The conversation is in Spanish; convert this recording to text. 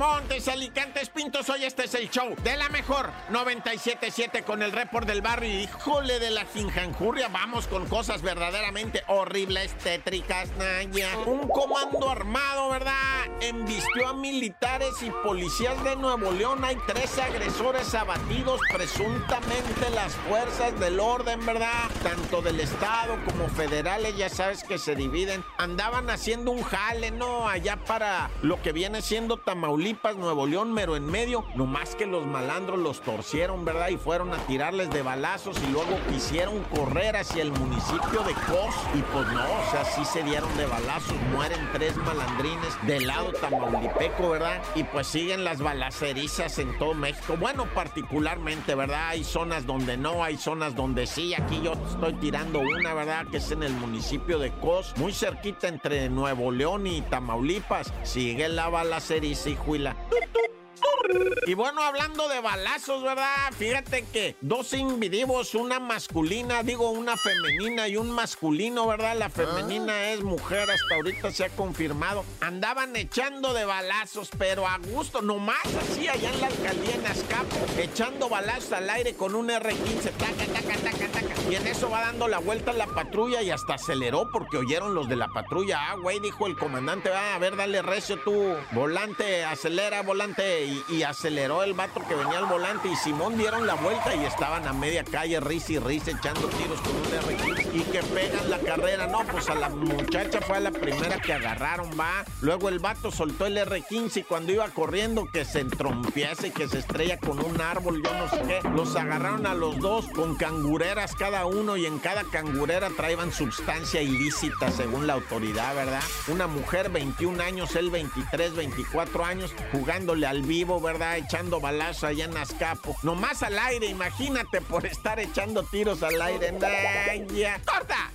Montes, Alicantes, Pintos, hoy este es el show de la mejor 97.7 con el report del barrio. Híjole de la jinjanjurria, vamos con cosas verdaderamente horribles, tétricas, Naya. Un comando armado, ¿verdad? Embistió a militares y policías de Nuevo León. Hay tres agresores abatidos, presuntamente las fuerzas del orden, ¿verdad? Tanto del Estado como federales, ya sabes que se dividen. Andaban haciendo un jale, ¿no? Allá para lo que viene siendo Tamaulipas Nuevo León, mero en medio, nomás que los malandros los torcieron, ¿verdad? Y fueron a tirarles de balazos y luego quisieron correr hacia el municipio de Cos y pues no, o sea, sí se dieron de balazos, mueren tres malandrines del lado tamaulipeco, ¿verdad? Y pues siguen las balacerizas en todo México, bueno, particularmente, ¿verdad? Hay zonas donde no, hay zonas donde sí, aquí yo estoy tirando una, ¿verdad? Que es en el municipio de Cos, muy cerquita entre Nuevo León y Tamaulipas, sigue la balaceriza y Ávila y bueno, hablando de balazos, ¿verdad? Fíjate que dos individuos, una masculina, digo una femenina y un masculino, ¿verdad? La femenina ah. es mujer, hasta ahorita se ha confirmado. Andaban echando de balazos, pero a gusto, nomás así allá en la alcaldía en Azcapo, echando balazos al aire con un R15, taca, taca, taca, taca. Y en eso va dando la vuelta la patrulla y hasta aceleró porque oyeron los de la patrulla. Ah, güey, dijo el comandante, va, a ver, dale recio tú, volante, acelera, volante, y, aceleró el vato que venía al volante y Simón dieron la vuelta y estaban a media calle, risa y risa, echando tiros con un R15 y que pegan la carrera. No, pues a la muchacha fue a la primera que agarraron, va. Luego el vato soltó el R15 y cuando iba corriendo que se entrompiese que se estrella con un árbol, yo no sé qué. Los agarraron a los dos con cangureras cada uno y en cada cangurera traían sustancia ilícita según la autoridad, ¿verdad? Una mujer, 21 años, él 23, 24 años, jugándole al vivo, ¿verdad? Echando balazo allá en Azcapo. Nomás al aire, imagínate por estar echando tiros al aire. ¡Corta!